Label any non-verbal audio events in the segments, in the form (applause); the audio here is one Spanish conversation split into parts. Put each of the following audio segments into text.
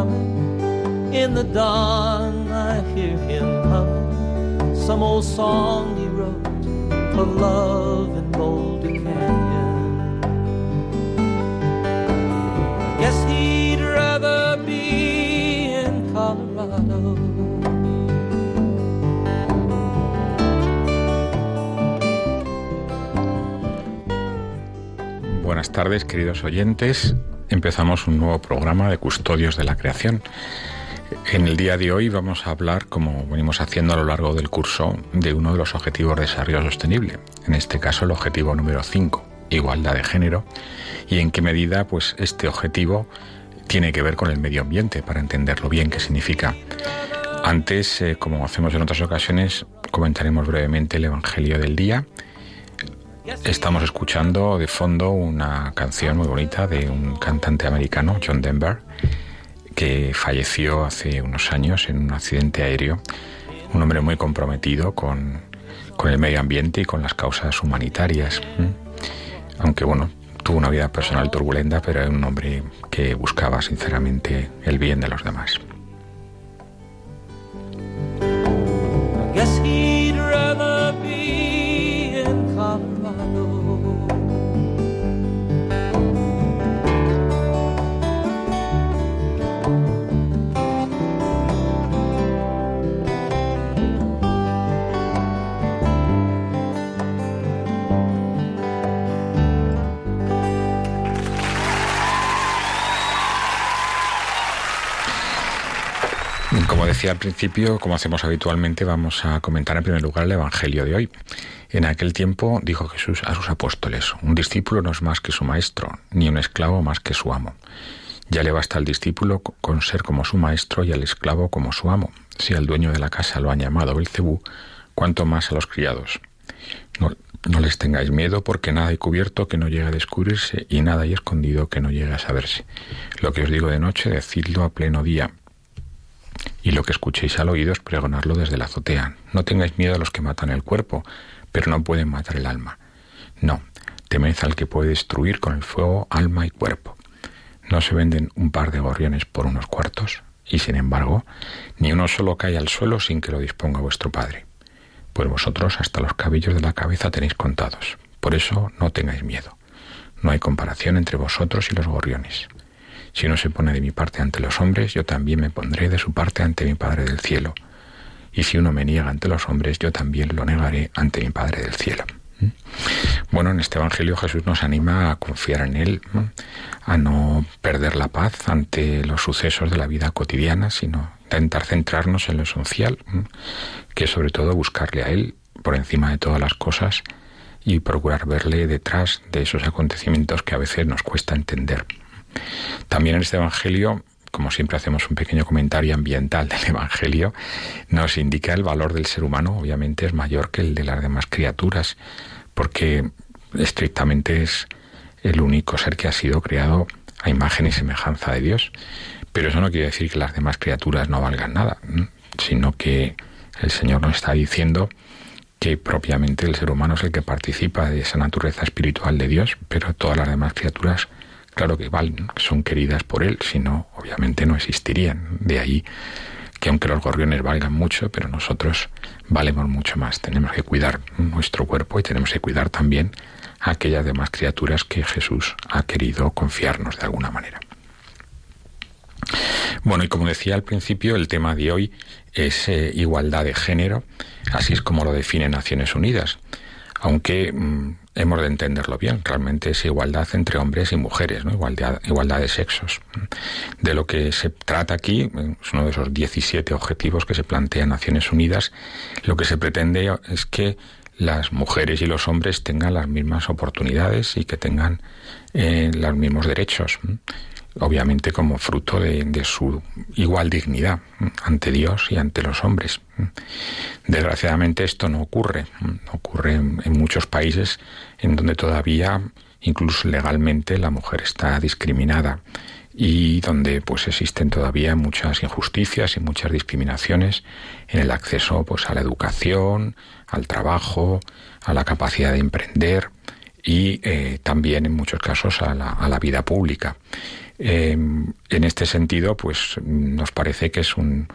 Coming. In the dawn, I hear him humming some old song he wrote of love in Boulder Canyon. Guess he'd rather be in Colorado. Buenas tardes, queridos oyentes. Empezamos un nuevo programa de Custodios de la Creación. En el día de hoy vamos a hablar, como venimos haciendo a lo largo del curso, de uno de los objetivos de desarrollo sostenible. En este caso, el objetivo número 5, igualdad de género, y en qué medida pues, este objetivo tiene que ver con el medio ambiente, para entenderlo bien qué significa. Antes, eh, como hacemos en otras ocasiones, comentaremos brevemente el Evangelio del día. Estamos escuchando de fondo una canción muy bonita de un cantante americano, John Denver, que falleció hace unos años en un accidente aéreo. Un hombre muy comprometido con, con el medio ambiente y con las causas humanitarias. Aunque bueno, tuvo una vida personal turbulenta, pero era un hombre que buscaba sinceramente el bien de los demás. Como decía al principio, como hacemos habitualmente, vamos a comentar en primer lugar el Evangelio de hoy. En aquel tiempo dijo Jesús a sus apóstoles, un discípulo no es más que su maestro, ni un esclavo más que su amo. Ya le basta al discípulo con ser como su maestro y al esclavo como su amo. Si al dueño de la casa lo han llamado Belcebú, cuanto más a los criados. No, no les tengáis miedo, porque nada hay cubierto que no llegue a descubrirse y nada hay escondido que no llegue a saberse. Lo que os digo de noche, decidlo a pleno día, y lo que escuchéis al oído es pregonarlo desde la azotea. No tengáis miedo a los que matan el cuerpo, pero no pueden matar el alma. No, temed al que puede destruir con el fuego alma y cuerpo. No se venden un par de gorriones por unos cuartos, y sin embargo, ni uno solo cae al suelo sin que lo disponga vuestro Padre. Pues vosotros hasta los cabellos de la cabeza tenéis contados. Por eso no tengáis miedo. No hay comparación entre vosotros y los gorriones. Si uno se pone de mi parte ante los hombres, yo también me pondré de su parte ante mi Padre del cielo. Y si uno me niega ante los hombres, yo también lo negaré ante mi Padre del cielo. Bueno, en este Evangelio Jesús nos anima a confiar en Él, a no perder la paz ante los sucesos de la vida cotidiana, sino intentar centrarnos en lo esencial, que es sobre todo buscarle a Él por encima de todas las cosas y procurar verle detrás de esos acontecimientos que a veces nos cuesta entender. También en este Evangelio, como siempre hacemos un pequeño comentario ambiental del Evangelio, nos indica el valor del ser humano, obviamente es mayor que el de las demás criaturas, porque estrictamente es el único ser que ha sido creado a imagen y semejanza de Dios. Pero eso no quiere decir que las demás criaturas no valgan nada, sino que el Señor nos está diciendo que propiamente el ser humano es el que participa de esa naturaleza espiritual de Dios, pero todas las demás criaturas, claro que valen, son queridas por Él, si no, obviamente no existirían. De ahí que aunque los gorriones valgan mucho, pero nosotros valemos mucho más. Tenemos que cuidar nuestro cuerpo y tenemos que cuidar también a aquellas demás criaturas que Jesús ha querido confiarnos de alguna manera. Bueno, y como decía al principio, el tema de hoy es eh, igualdad de género, así es como lo define Naciones Unidas, aunque mm, hemos de entenderlo bien, realmente es igualdad entre hombres y mujeres, ¿no? igualdad, igualdad de sexos. De lo que se trata aquí, es uno de esos 17 objetivos que se plantea Naciones Unidas, lo que se pretende es que las mujeres y los hombres tengan las mismas oportunidades y que tengan eh, los mismos derechos obviamente como fruto de, su igual dignidad ante Dios y ante los hombres. Desgraciadamente esto no ocurre, ocurre en, muchos países en donde todavía, incluso legalmente, la mujer está discriminada y donde pues existen todavía muchas injusticias y muchas discriminaciones en el acceso pues a la educación, al trabajo, a la capacidad de emprender y eh, también en muchos casos a la, a la vida pública. Em, en este sentido, pues nos parece que es un,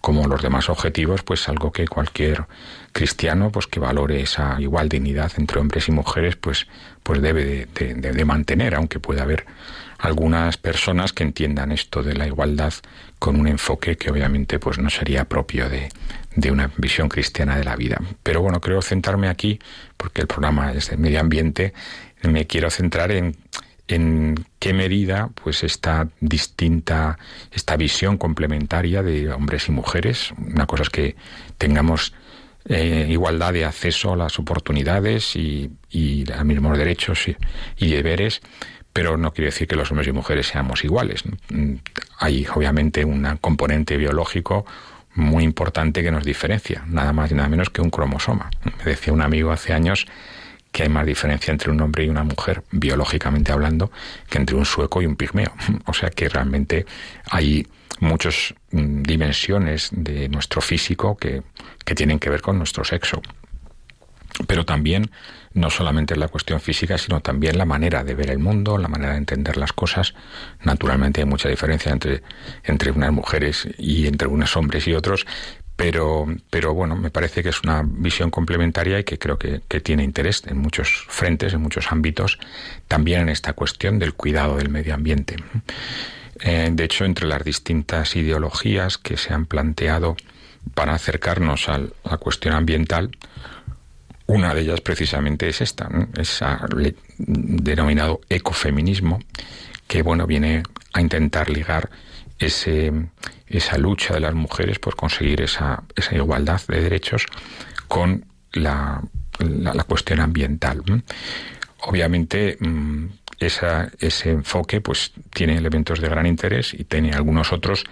como los demás objetivos, pues algo que cualquier cristiano, pues que valore esa igual dignidad entre hombres y mujeres, pues, pues debe de, mantener, aunque pueda haber algunas personas que entiendan esto de la igualdad con un enfoque que obviamente pues no sería propio de, de una visión cristiana de la vida. Pero bueno, creo centrarme aquí, porque el programa es de medio ambiente, me quiero centrar en en qué medida pues esta distinta esta visión complementaria de hombres y mujeres una cosa es que tengamos eh, igualdad de acceso a las oportunidades y, y a mismos derechos y, deberes pero no quiere decir que los hombres y mujeres seamos iguales mm, hay obviamente un componente biológico muy importante que nos diferencia nada más y nada menos que un cromosoma. Me decía un amigo hace años que hay más diferencia entre un hombre y una mujer, biológicamente hablando, que entre un sueco y un pigmeo. (laughs) O sea que realmente hay muchas mm, dimensiones de nuestro físico que, que tienen que ver con nuestro sexo. Pero también no solamente la cuestión física, sino también la manera de ver el mundo, la manera de entender las cosas. Naturalmente hay mucha diferencia entre, entre unas mujeres y entre unos hombres y otros, pero, pero bueno, me parece que es una visión complementaria y que creo que, tiene interés en muchos frentes, en muchos ámbitos, también en esta cuestión del cuidado del medio ambiente. Eh, de hecho, entre las distintas ideologías que se han planteado para acercarnos a la cuestión ambiental, una de ellas precisamente es esta, es el denominado ecofeminismo, que bueno, viene a intentar ligar ese, esa lucha de las mujeres por conseguir esa, esa igualdad de derechos con la, la, cuestión ambiental. Obviamente, mm, ese enfoque pues tiene elementos de gran interés y tiene algunos otros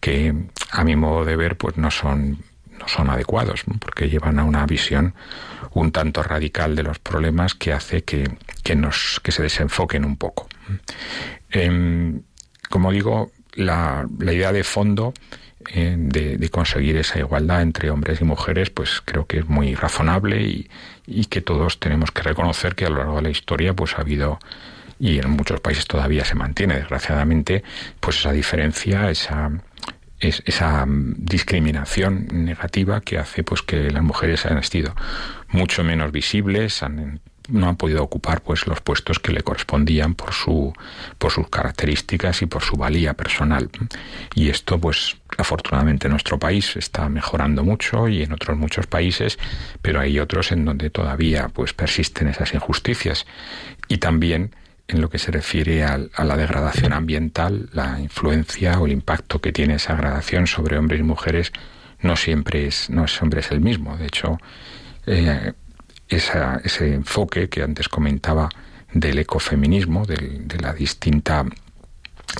que a mi modo de ver pues no son no son adecuados porque llevan a una visión un tanto radical de los problemas que hace que, que nos que se desenfoquen un poco em, como digo la, idea de fondo eh, de, conseguir esa igualdad entre hombres y mujeres, pues creo que es muy razonable y, que todos tenemos que reconocer que a lo largo de la historia pues ha habido y en muchos países todavía se mantiene desgraciadamente pues esa diferencia, esa esa discriminación negativa que hace pues que las mujeres hayan sido mucho menos visibles, han no ha podido ocupar pues los puestos que le correspondían por su por sus características y por su valía personal. Y esto pues afortunadamente en nuestro país está mejorando mucho y en otros muchos países pero hay otros en donde todavía pues persisten esas injusticias. Y también en lo que se refiere a, la degradación ambiental la influencia o el impacto que tiene esa degradación sobre hombres y mujeres no siempre es no siempre es el mismo. De hecho eh, ese enfoque que antes comentaba del ecofeminismo, de la distinta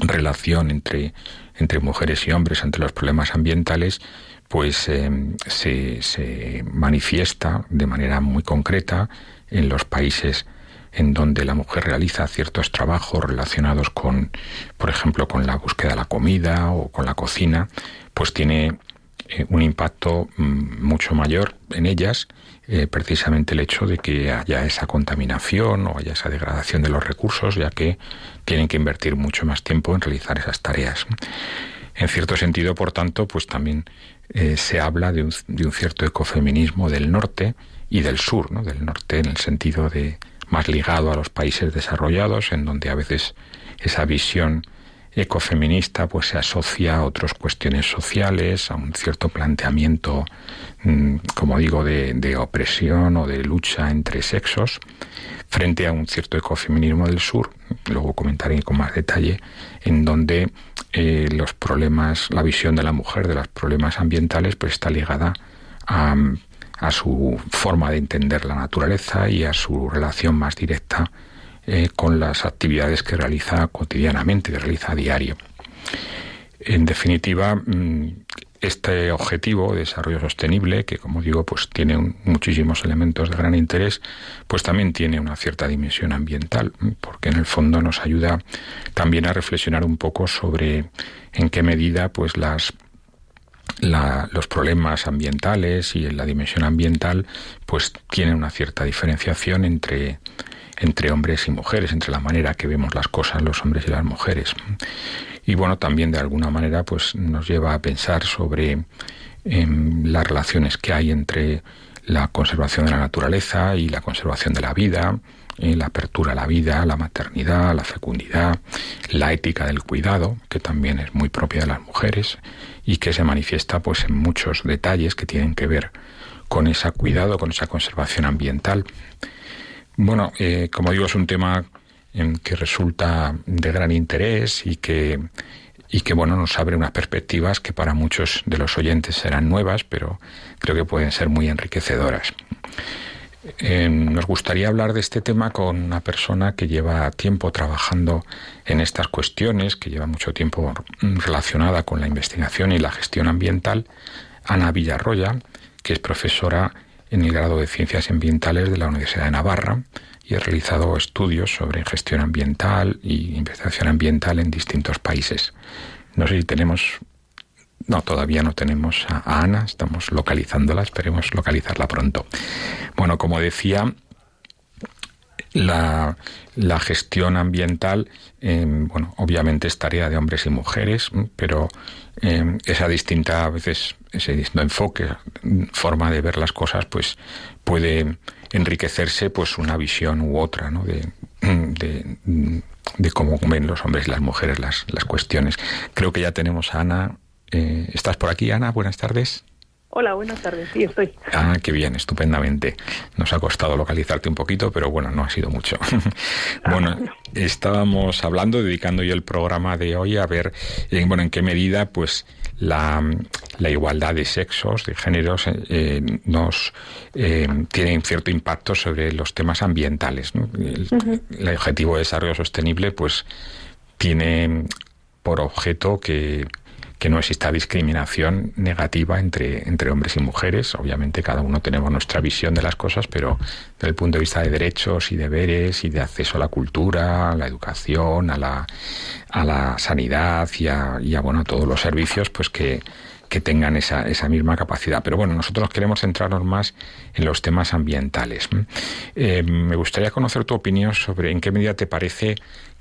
relación entre, entre mujeres y hombres ante los problemas ambientales, pues se, se manifiesta de manera muy concreta en los países en donde la mujer realiza ciertos trabajos relacionados con, por ejemplo, con la búsqueda de la comida o con la cocina, pues tiene eh, un impacto mm, mucho mayor en ellas, eh, precisamente el hecho de que haya esa contaminación o haya esa degradación de los recursos, ya que tienen que invertir mucho más tiempo en realizar esas tareas. En cierto sentido, por tanto, pues también eh, se habla de un, de un, cierto ecofeminismo del norte y del sur, ¿no? del norte en el sentido de más ligado a los países desarrollados, en donde a veces esa visión ecofeminista pues se asocia a otras cuestiones sociales, a un cierto planteamiento, mm, como digo, de, opresión o de lucha entre sexos, frente a un cierto ecofeminismo del sur, luego comentaré con más detalle, en donde eh, los problemas, la visión de la mujer de los problemas ambientales, pues está ligada a, a su forma de entender la naturaleza y a su relación más directa eh, con las actividades que realiza cotidianamente, que realiza a diario. En definitiva, mm, este objetivo de desarrollo sostenible, que como digo, pues tiene muchísimos elementos de gran interés, pues también tiene una cierta dimensión ambiental, porque en el fondo nos ayuda también a reflexionar un poco sobre en qué medida pues las los problemas ambientales y la dimensión ambiental pues tienen una cierta diferenciación entre entre hombres y mujeres, entre la manera que vemos las cosas los hombres y las mujeres. Y bueno, también de alguna manera pues nos lleva a pensar sobre em, las relaciones que hay entre la conservación de la naturaleza y la conservación de la vida, eh, la apertura a la vida, la maternidad, la fecundidad, la ética del cuidado, que también es muy propia de las mujeres y que se manifiesta pues en muchos detalles que tienen que ver con ese cuidado, con esa conservación ambiental. Bueno, eh, como digo, es un tema que resulta de gran interés y que, y que bueno, nos abre unas perspectivas que para muchos de los oyentes serán nuevas, pero creo que pueden ser muy enriquecedoras. Eh, nos gustaría hablar de este tema con una persona que lleva tiempo trabajando en estas cuestiones, que lleva mucho tiempo relacionada con la investigación y la gestión ambiental, Ana Villarroya, que es profesora en el grado de Ciencias Ambientales de la Universidad de Navarra y ha realizado estudios sobre gestión ambiental y investigación ambiental en distintos países. No sé si tenemos no, todavía no tenemos a, Ana, estamos localizándola, esperemos localizarla pronto. Bueno, como decía, la, gestión ambiental, em, bueno, obviamente es tarea de hombres y mujeres, pero em, esa distinta, a veces, ese distinto enfoque, forma de ver las cosas, pues puede enriquecerse pues una visión u otra, ¿no? De, de, cómo ven los hombres y las mujeres las, las cuestiones. Creo que ya tenemos a Ana. Eh, ¿Estás por aquí, Ana? Buenas tardes. Hola, buenas tardes. Sí, estoy. Ah, qué bien, estupendamente. Nos ha costado localizarte un poquito, pero bueno, no ha sido mucho. (laughs) bueno, estábamos hablando, dedicando yo el programa de hoy a ver, eh, bueno, en qué medida, pues, la, igualdad de sexos, de géneros, eh, nos eh, tiene cierto impacto sobre los temas ambientales. El, el objetivo de desarrollo sostenible, pues, tiene por objeto que que no exista discriminación negativa entre, entre hombres y mujeres. Obviamente cada uno tenemos nuestra visión de las cosas, pero desde el punto de vista de derechos y deberes y de acceso a la cultura, a la educación, a la, a la sanidad y a, y a, bueno, a todos los servicios, pues que, que tengan esa, esa misma capacidad. Pero bueno, nosotros queremos centrarnos más en los temas ambientales. Eh, me gustaría conocer tu opinión sobre en qué medida te parece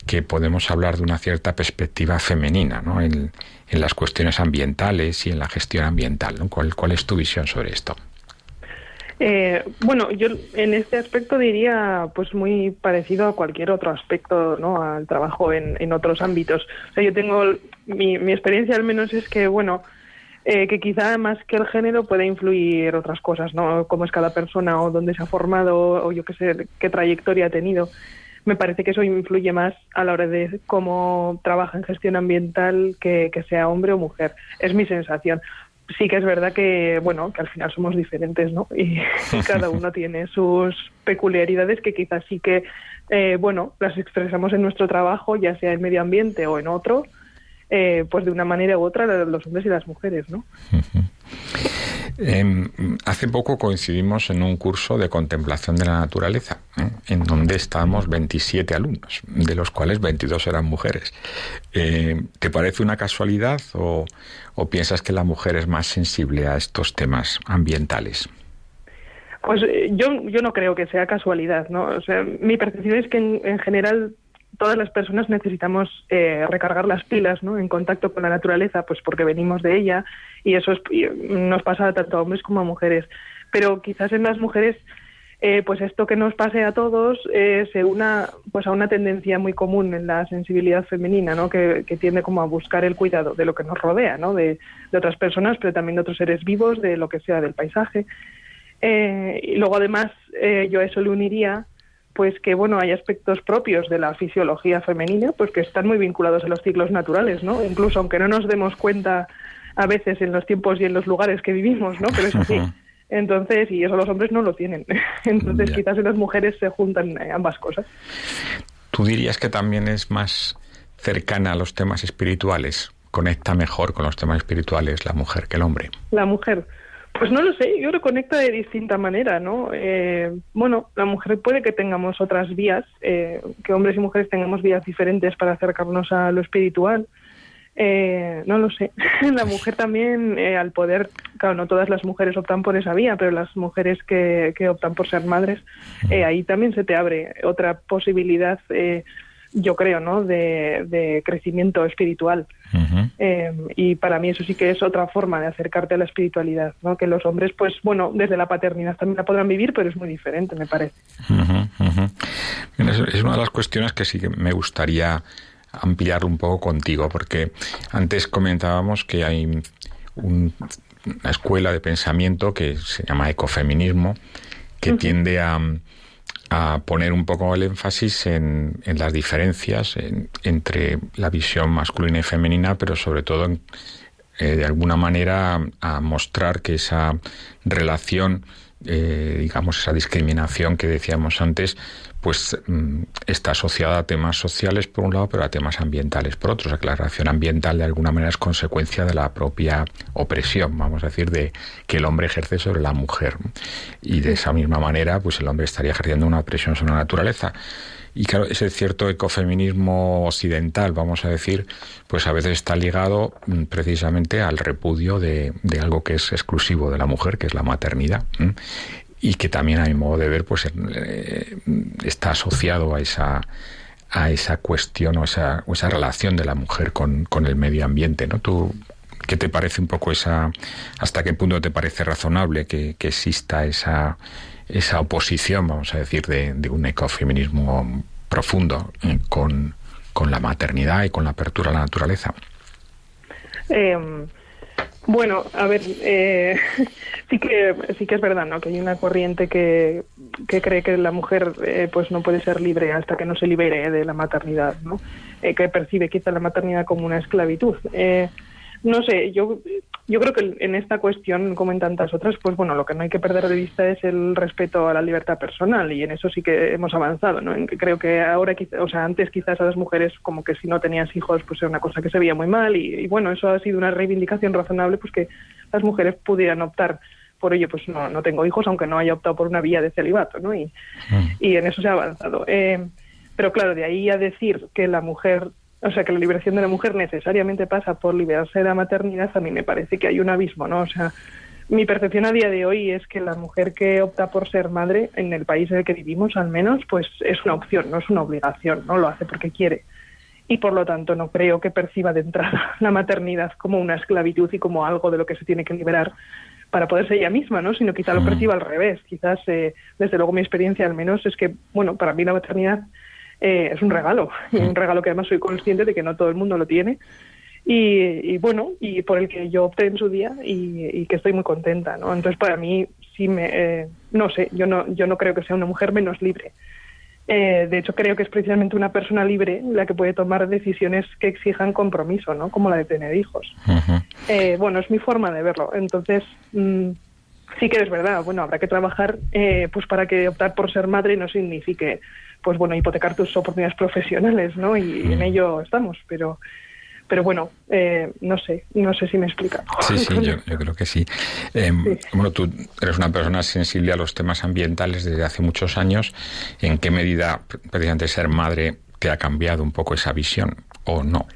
que podemos hablar de una cierta perspectiva femenina ¿no? en, las cuestiones ambientales y en la gestión ambiental. ¿Cuál, ¿Cuál es tu visión sobre esto? Eh, bueno, yo en este aspecto diría pues muy parecido a cualquier otro aspecto, ¿no? Al trabajo en, en otros ámbitos. O sea, yo tengo mi, mi experiencia al menos es que bueno, eh, que quizá más que el género puede influir otras cosas, ¿no? Cómo es cada persona o dónde se ha formado o yo qué sé qué trayectoria ha tenido me parece que eso influye más a la hora de cómo trabaja en gestión ambiental que, sea hombre o mujer. Es mi sensación. Sí que es verdad que, bueno, que al final somos diferentes, ¿no? Y, (laughs) cada uno tiene sus peculiaridades que quizás sí que, eh, bueno, las expresamos en nuestro trabajo, ya sea en medio ambiente o en otro, eh, pues de una manera u otra los hombres y las mujeres, ¿no? Em, hace poco coincidimos en un curso de contemplación de la naturaleza, ¿eh? en donde estábamos 27 alumnos, de los cuales 22 eran mujeres. Eh, ¿Te parece una casualidad o, piensas que la mujer es más sensible a estos temas ambientales? Pues yo, yo no creo que sea casualidad, ¿no? O sea, mi percepción es que en general todas las personas necesitamos eh, recargar las pilas ¿no? en contacto con la naturaleza, pues porque venimos de ella y eso nos pasa tanto a hombres como a mujeres. Pero quizás en las mujeres, eh, pues esto que nos pase a todos eh, se una pues a una tendencia muy común en la sensibilidad femenina, ¿no? que, tiende como a buscar el cuidado de lo que nos rodea, ¿no? de, de otras personas, pero también de otros seres vivos, de lo que sea del paisaje. y luego además yo a eso le uniría pues que bueno hay aspectos propios de la fisiología femenina pues que están muy vinculados a los ciclos naturales no incluso aunque no nos demos cuenta a veces en los tiempos y en los lugares que vivimos no pero eso sí entonces y eso los hombres no lo tienen. (laughs) Entonces quizás en las mujeres se juntan eh, ambas cosas. Tú dirías que también es más cercana a los temas espirituales conecta mejor con los temas espirituales la mujer que el hombre la mujer pues no lo sé, yo lo conecta de distinta manera, ¿no? Eh, bueno, la mujer puede que tengamos otras vías, eh, que hombres y mujeres tengamos vías diferentes para acercarnos a lo espiritual. Eh, no lo sé. (laughs) la mujer también, al poder, claro, no todas las mujeres optan por esa vía, pero las mujeres que, que optan por ser madres, ahí también se te abre otra posibilidad yo creo, ¿no? De, crecimiento espiritual. Eh, y para mí eso sí que es otra forma de acercarte a la espiritualidad, ¿no? Que los hombres, pues bueno, desde la paternidad también la podrán vivir, pero es muy diferente, me parece. es una de las cuestiones que sí que me gustaría ampliar un poco contigo, porque antes comentábamos que hay una escuela de pensamiento que se llama ecofeminismo, que tiende a a poner un poco el énfasis en, en las diferencias entre la visión masculina y femenina, pero sobre todo eh, de alguna manera a mostrar que esa relación, eh, digamos, esa discriminación que decíamos antes, pues mm, está asociada a temas sociales por un lado, pero a temas ambientales por otro. O sea, que la relación ambiental de alguna manera es consecuencia de la propia opresión, vamos a decir, de que el hombre ejerce sobre la mujer. Y de esa misma manera, pues el hombre estaría ejerciendo una opresión sobre la naturaleza. Y claro, ese cierto ecofeminismo occidental, vamos a decir, pues a veces está ligado mm, precisamente al repudio de, de algo que es exclusivo de la mujer, que es la maternidad y que también a mi modo de ver pues eh, está asociado a esa a esa cuestión o esa, esa relación de la mujer con, con, el medio ambiente no tú qué te parece un poco esa hasta qué punto te parece razonable que, exista esa esa oposición vamos a decir de, de un ecofeminismo profundo eh, con, con la maternidad y con la apertura a la naturaleza eh, bueno, a ver, eh, (laughs) sí que sí que es verdad, ¿no? Que hay una corriente que, que cree que la mujer, eh, pues no puede ser libre hasta que no se libere de la maternidad, ¿no? Que percibe quizá la maternidad como una esclavitud. No sé, yo, yo creo que en esta cuestión, como en tantas otras, pues bueno, lo que no hay que perder de vista es el respeto a la libertad personal y en eso sí que hemos avanzado, ¿no? En que creo que ahora, o sea, antes quizás a las mujeres como que si no tenías hijos, pues era una cosa que se veía muy mal y, bueno, eso ha sido una reivindicación razonable, pues que las mujeres pudieran optar por ello, pues no, no tengo hijos, aunque no haya optado por una vía de celibato, ¿no? Y, mm. y en eso se ha avanzado. Eh, pero claro, de ahí a decir que la mujer o sea, que la liberación de la mujer necesariamente pasa por liberarse de la maternidad, a mí me parece que hay un abismo, ¿no? O sea, mi percepción a día de hoy es que la mujer que opta por ser madre, en el país en el que vivimos al menos, pues es una opción, no es una obligación, no lo hace porque quiere. Y por lo tanto no creo que perciba de entrada (laughs) la maternidad como una esclavitud y como algo de lo que se tiene que liberar para poder ser ella misma, ¿no? Sino quizá lo perciba al revés. Quizás, eh, desde luego mi experiencia al menos es que, bueno, para mí la maternidad eh, es un regalo, un regalo que además soy consciente de que no todo el mundo lo tiene. Y, bueno, y por el que yo opté en su día y, que estoy muy contenta, ¿no? Entonces para mí sí me, eh, no sé, yo no, yo no creo que sea una mujer menos libre. Eh, de hecho creo que es precisamente una persona libre la que puede tomar decisiones que exijan compromiso, ¿no? Como la de tener hijos. bueno, es mi forma de verlo. Entonces mm, sí que es verdad. Bueno, habrá que trabajar, pues para que optar por ser madre no signifique pues bueno, hipotecar tus oportunidades profesionales, ¿no? Y en mm. ello estamos, pero pero bueno, eh, no sé, no sé si me explica. Sí, sí, yo, (laughs) creo que sí. Em, bueno, tú eres una persona sensible a los temas ambientales desde hace muchos años. ¿En qué medida, precisamente, ser madre te ha cambiado un poco esa visión o no?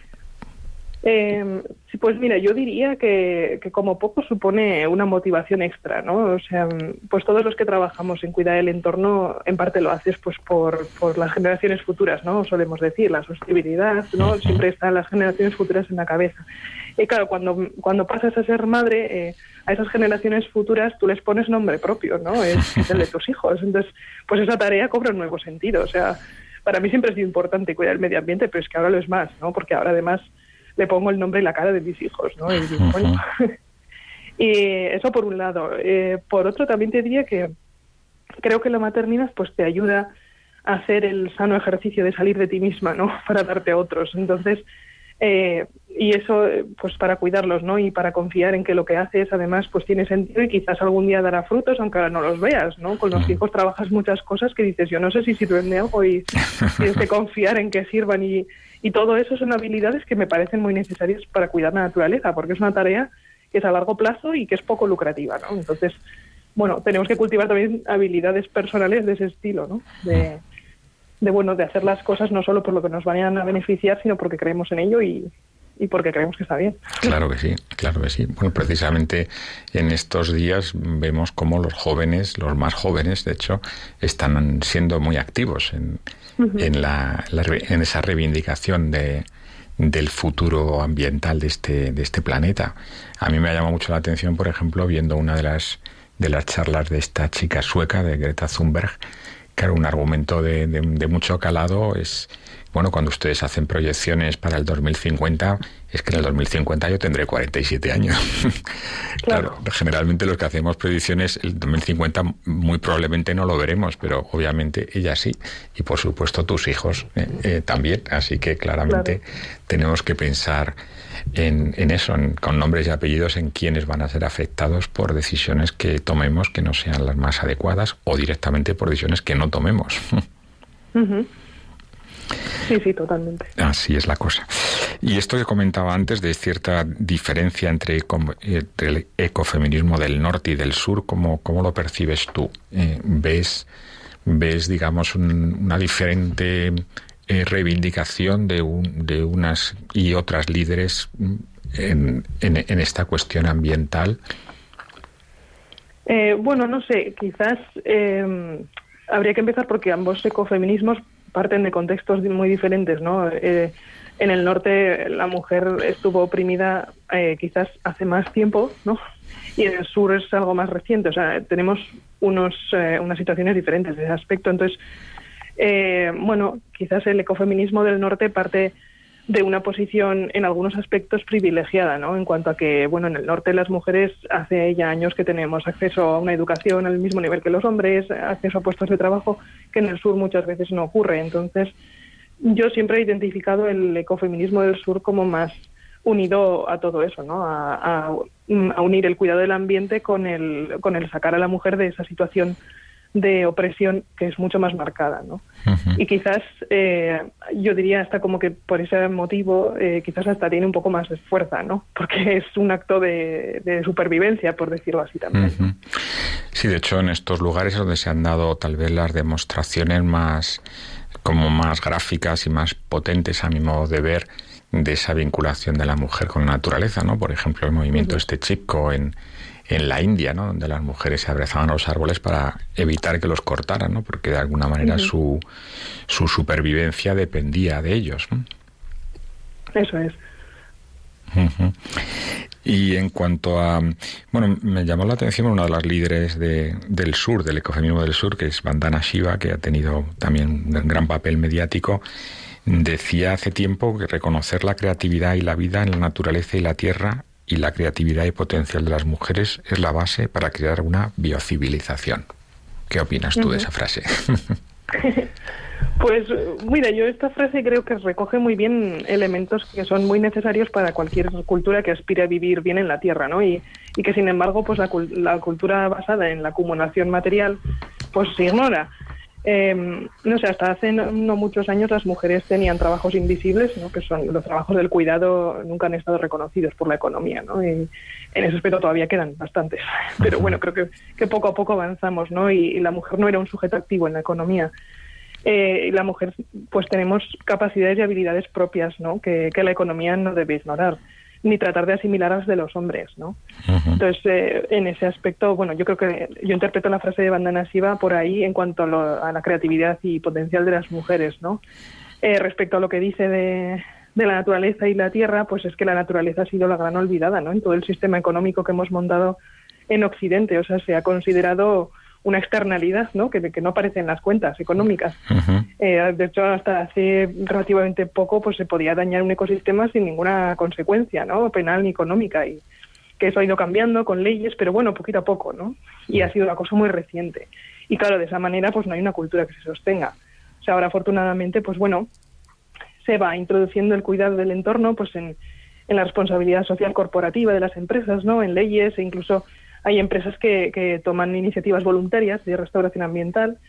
Eh, pues mira, yo diría que, como poco supone una motivación extra, ¿no? O sea, pues todos los que trabajamos en cuidar el entorno, en parte lo haces pues por, por las generaciones futuras, ¿no? Solemos decir, la sostenibilidad, ¿no? Siempre están las generaciones futuras en la cabeza. Y claro, cuando, cuando pasas a ser madre, eh, a esas generaciones futuras tú les pones nombre propio, ¿no? Es (laughs) el de tus hijos. Entonces, pues esa tarea cobra un nuevo sentido. O sea, para mí siempre ha sido importante cuidar el medio ambiente, pero es que ahora lo es más, ¿no? Porque ahora además le pongo el nombre y la cara de mis hijos, ¿no? (laughs) Y, eso por un lado. Eh, por otro, también te diría que creo que la maternidad pues te ayuda a hacer el sano ejercicio de salir de ti misma, ¿no? (laughs) Para darte a otros. Entonces, eh, y eso pues para cuidarlos no y para confiar en que lo que haces además pues tiene sentido y quizás algún día dará frutos aunque ahora no los veas no con los hijos trabajas muchas cosas que dices yo no sé si sirven de algo y (laughs) tienes que confiar en que sirvan y, y todo eso son habilidades que me parecen muy necesarias para cuidar la naturaleza porque es una tarea que es a largo plazo y que es poco lucrativa no entonces bueno tenemos que cultivar también habilidades personales de ese estilo no de de bueno de hacer las cosas no solo por lo que nos vayan a beneficiar sino porque creemos en ello y, y porque creemos que está bien. Claro que sí, claro que sí. Bueno, precisamente en estos días vemos cómo los jóvenes, los más jóvenes, de hecho, están siendo muy activos en, en, la, en esa reivindicación de, del futuro ambiental de este, de este planeta. A mí me ha llamado mucho la atención, por ejemplo, viendo una de las, de las charlas de esta chica sueca, de Greta Thunberg, Claro, un argumento de, de, mucho calado es, bueno, cuando ustedes hacen proyecciones para el 2050, es que en el 2050 yo tendré 47 años. (laughs) claro. generalmente los que hacemos predicciones, el 2050 muy probablemente no lo veremos, pero obviamente ella sí, y por supuesto tus hijos eh, eh, también. Así que claramente tenemos que pensar en, eso, con nombres y apellidos, en quiénes van a ser afectados por decisiones que tomemos que no sean las más adecuadas o directamente por decisiones que no tomemos. (laughs) Sí, sí, totalmente. Así es la cosa. Y esto que comentaba antes de cierta diferencia entre, el ecofeminismo del norte y del sur, ¿cómo, cómo lo percibes tú? Eh, ¿Ves, ves, digamos, una diferente eh, reivindicación de, de unas y otras líderes en, en, esta cuestión ambiental? Eh, bueno, no sé, quizás eh, habría que empezar porque ambos ecofeminismos parten de contextos muy diferentes, ¿no? en el norte la mujer estuvo oprimida quizás hace más tiempo, ¿no? Y en el sur es algo más reciente, o sea, tenemos unos, unas situaciones diferentes en ese aspecto. Entonces, eh, bueno, quizás el ecofeminismo del norte parte de una posición en algunos aspectos privilegiada, ¿no? En cuanto a que, bueno, en el norte las mujeres hace ya años que tenemos acceso a una educación al mismo nivel que los hombres, acceso a puestos de trabajo, que en el sur muchas veces no ocurre. Entonces, yo siempre he identificado el ecofeminismo del sur como más unido a todo eso, ¿no? A, a unir el cuidado del ambiente con el, con el sacar a la mujer de esa situación de opresión que es mucho más marcada, ¿no? Y quizás eh, yo diría hasta como que por ese motivo eh, quizás hasta tiene un poco más de fuerza, ¿no? Porque (laughs) es un acto de, supervivencia, por decirlo así también. Sí, de hecho en estos lugares donde se han dado tal vez las demostraciones más como más gráficas y más potentes a mi modo de ver de esa vinculación de la mujer con la naturaleza, ¿no? Por ejemplo, el movimiento este chico en en la India, ¿no? donde las mujeres se abrazaban a los árboles para evitar que los cortaran, ¿no? porque de alguna manera su, su supervivencia dependía de ellos. Eso es. Y en cuanto a, bueno, me llamó la atención una de las líderes de, del sur, del ecofeminismo del sur, que es Vandana Shiva, que ha tenido también un gran papel mediático, decía hace tiempo que reconocer la creatividad y la vida en la naturaleza y la tierra y la creatividad y potencial de las mujeres es la base para crear una biocivilización. ¿Qué opinas tú de esa frase? (laughs) Pues mira, yo esta frase creo que recoge muy bien elementos que son muy necesarios para cualquier cultura que aspire a vivir bien en la tierra, ¿no? Y, y que sin embargo, pues la, la, cultura basada en la acumulación material, pues se ignora. Em, no sé, hasta hace no, muchos años las mujeres tenían trabajos invisibles, ¿no? que son los trabajos del cuidado, nunca han estado reconocidos por la economía, ¿no? Y en ese aspecto todavía quedan bastantes. (laughs) Pero bueno, creo que, que poco a poco avanzamos, ¿no? Y, la mujer no era un sujeto activo en la economía. Eh, y la mujer, pues tenemos capacidades y habilidades propias, ¿no? Que, que la economía no debe ignorar ni tratar de asimilar a las de los hombres, ¿no? Entonces, eh, en ese aspecto, bueno, yo creo que yo interpreto la frase de Bandana Siva por ahí en cuanto a, la creatividad y potencial de las mujeres, ¿no? Eh, respecto a lo que dice de, de, la naturaleza y la tierra, pues es que la naturaleza ha sido la gran olvidada, ¿no? En todo el sistema económico que hemos montado en Occidente, o sea, se ha considerado una externalidad ¿no? Que, no aparece en las cuentas económicas. Eh, de hecho, hasta hace relativamente poco pues se podía dañar un ecosistema sin ninguna consecuencia ¿no? penal ni económica. Y que eso ha ido cambiando con leyes, pero bueno, poquito a poco, ¿no? Y ha sido una cosa muy reciente. Y claro, de esa manera pues no hay una cultura que se sostenga. O sea, ahora afortunadamente, pues bueno, se va introduciendo el cuidado del entorno pues en, en la responsabilidad social corporativa de las empresas, ¿no? En leyes e incluso hay empresas que, toman iniciativas voluntarias de restauración ambiental,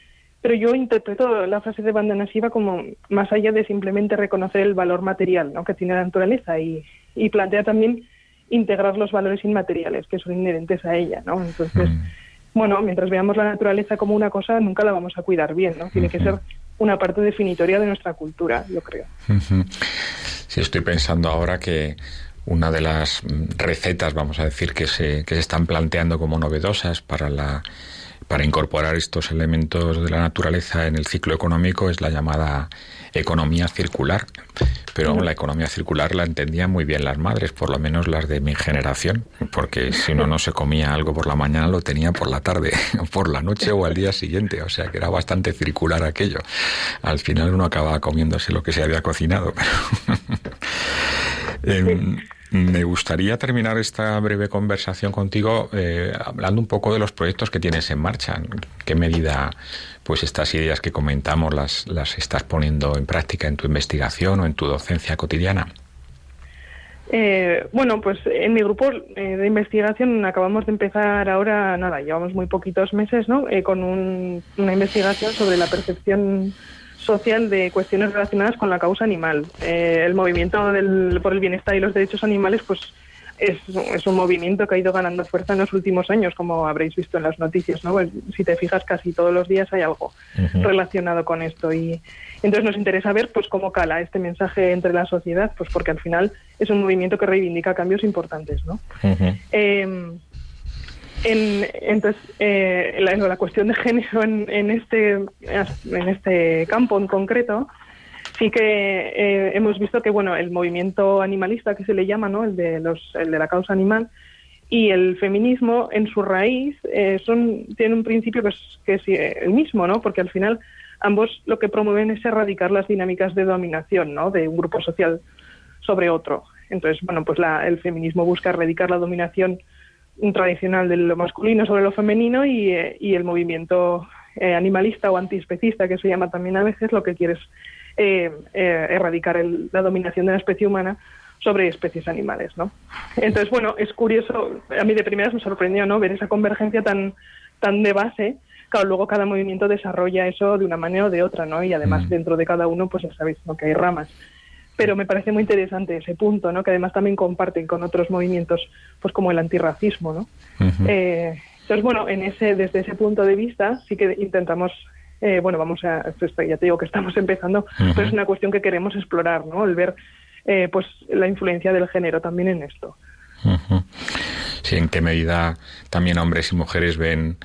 pero yo interpreto la frase de banda nasiva como más allá de simplemente reconocer el valor material ¿no? que tiene la naturaleza y, plantea también integrar los valores inmateriales que son inherentes a ella, ¿no? Entonces, mm. bueno, mientras veamos la naturaleza como una cosa, nunca la vamos a cuidar bien, ¿no? Tiene que ser una parte definitoria de nuestra cultura, yo creo. Sí, estoy pensando ahora que una de las recetas, vamos a decir, que se, que se están planteando como novedosas para la para incorporar estos elementos de la naturaleza en el ciclo económico es la llamada economía circular. Pero la economía circular la entendían muy bien las madres, por lo menos las de mi generación, porque si uno no se comía algo por la mañana lo tenía por la tarde, (laughs) por la noche o al día siguiente, o sea que era bastante circular aquello. Al final uno acababa comiéndose lo que se había cocinado. (laughs) Em, me gustaría terminar esta breve conversación contigo eh, hablando un poco de los proyectos que tienes en marcha. ¿En qué medida pues estas ideas que comentamos las, las estás poniendo en práctica en tu investigación o en tu docencia cotidiana? Eh, bueno, pues en mi grupo eh, de investigación acabamos de empezar ahora, nada, llevamos muy poquitos meses, ¿no? con una investigación sobre la percepción social de cuestiones relacionadas con la causa animal. Eh, el movimiento del, por el bienestar y los derechos animales, pues es, es, un movimiento que ha ido ganando fuerza en los últimos años, como habréis visto en las noticias, ¿no? Pues, si te fijas, casi todos los días hay algo relacionado con esto y entonces nos interesa ver, pues, cómo cala este mensaje entre la sociedad, pues, porque al final es un movimiento que reivindica cambios importantes, ¿no? Entonces, eh, la, cuestión de género en, este, en este campo en concreto, sí que eh, hemos visto que bueno, el movimiento animalista que se le llama, ¿no? el, de los, el de la causa animal, y el feminismo en su raíz eh, son tienen un principio que es, que es el mismo, ¿no? porque al final ambos lo que promueven es erradicar las dinámicas de dominación ¿no? de un grupo social sobre otro. Entonces, bueno, pues la, el feminismo busca erradicar la dominación tradicional de lo masculino sobre lo femenino y, eh, el movimiento eh, animalista o antiespecista, que se llama también a veces, lo que quiere es eh, erradicar la dominación de la especie humana sobre especies animales, ¿no? Entonces, bueno, es curioso, a mí de primeras me sorprendió, ¿no?, ver esa convergencia tan, tan de base, claro, luego cada movimiento desarrolla eso de una manera o de otra, ¿no? Y además mm. dentro de cada uno, pues ya sabéis, ¿no?, que hay ramas pero me parece muy interesante ese punto, ¿no? Que además también comparten con otros movimientos, pues como el antirracismo, ¿no? Eh, entonces, bueno, en ese, desde ese punto de vista sí que intentamos, eh, bueno, vamos a, ya te digo que estamos (laughs) empezando, pero es una cuestión que queremos explorar, ¿no? El ver, eh, pues, la influencia del género también en esto. Sí, en qué medida también hombres y mujeres ven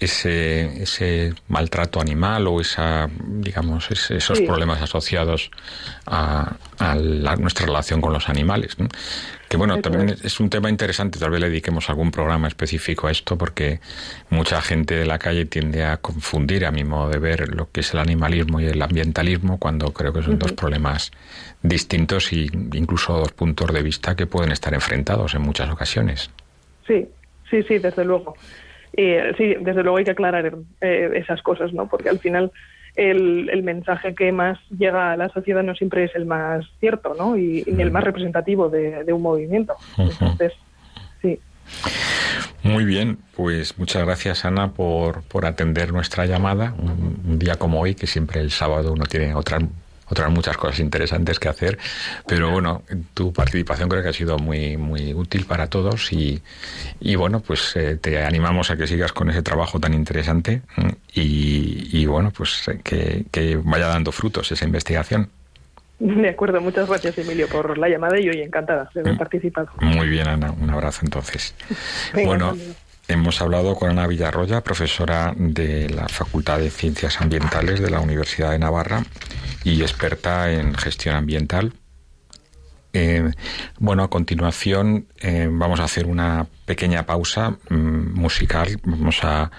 ese, ese maltrato animal o esa, digamos, esos problemas asociados a, nuestra relación con los animales. Que bueno, también es un tema interesante, tal vez le dediquemos algún programa específico a esto, porque mucha gente de la calle tiende a confundir, a mi modo de ver, lo que es el animalismo y el ambientalismo, cuando creo que son dos problemas distintos e incluso dos puntos de vista que pueden estar enfrentados en muchas ocasiones. Sí, sí, sí, desde luego. Y sí, desde luego hay que aclarar eh, esas cosas, ¿no? Porque al final el, el, mensaje que más llega a la sociedad no siempre es el más cierto, ¿no? Y, ni el más representativo de, un movimiento. Entonces, sí. Muy bien, pues muchas gracias Ana por, por atender nuestra llamada. Un, día como hoy, que siempre el sábado uno tiene otras otras muchas cosas interesantes que hacer, pero bueno, tu participación creo que ha sido muy muy útil para todos y, y bueno, pues eh, te animamos a que sigas con ese trabajo tan interesante y, y bueno, pues eh, que, que vaya dando frutos esa investigación. De acuerdo, muchas gracias Emilio por la llamada y hoy encantada de haber mm. participado. Muy bien, Ana, un abrazo entonces. (laughs) bueno, hemos hablado con Ana Villarroya, profesora de la Facultad de Ciencias Ambientales de la Universidad de Navarra y experta en gestión ambiental. Eh, bueno, a continuación eh, vamos a hacer una pequeña pausa mm, musical. Vamos a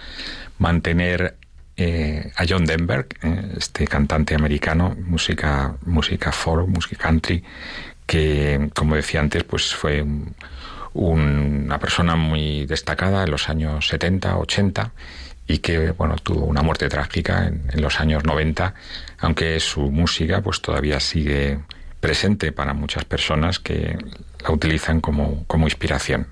mantener eh, a John Denver, eh, este cantante americano, música, música folk, música country, que, como decía antes, pues fue una persona muy destacada en los años 70, 80 y que bueno tuvo una muerte trágica en, los años 90, aunque su música pues todavía sigue presente para muchas personas que la utilizan como, como inspiración.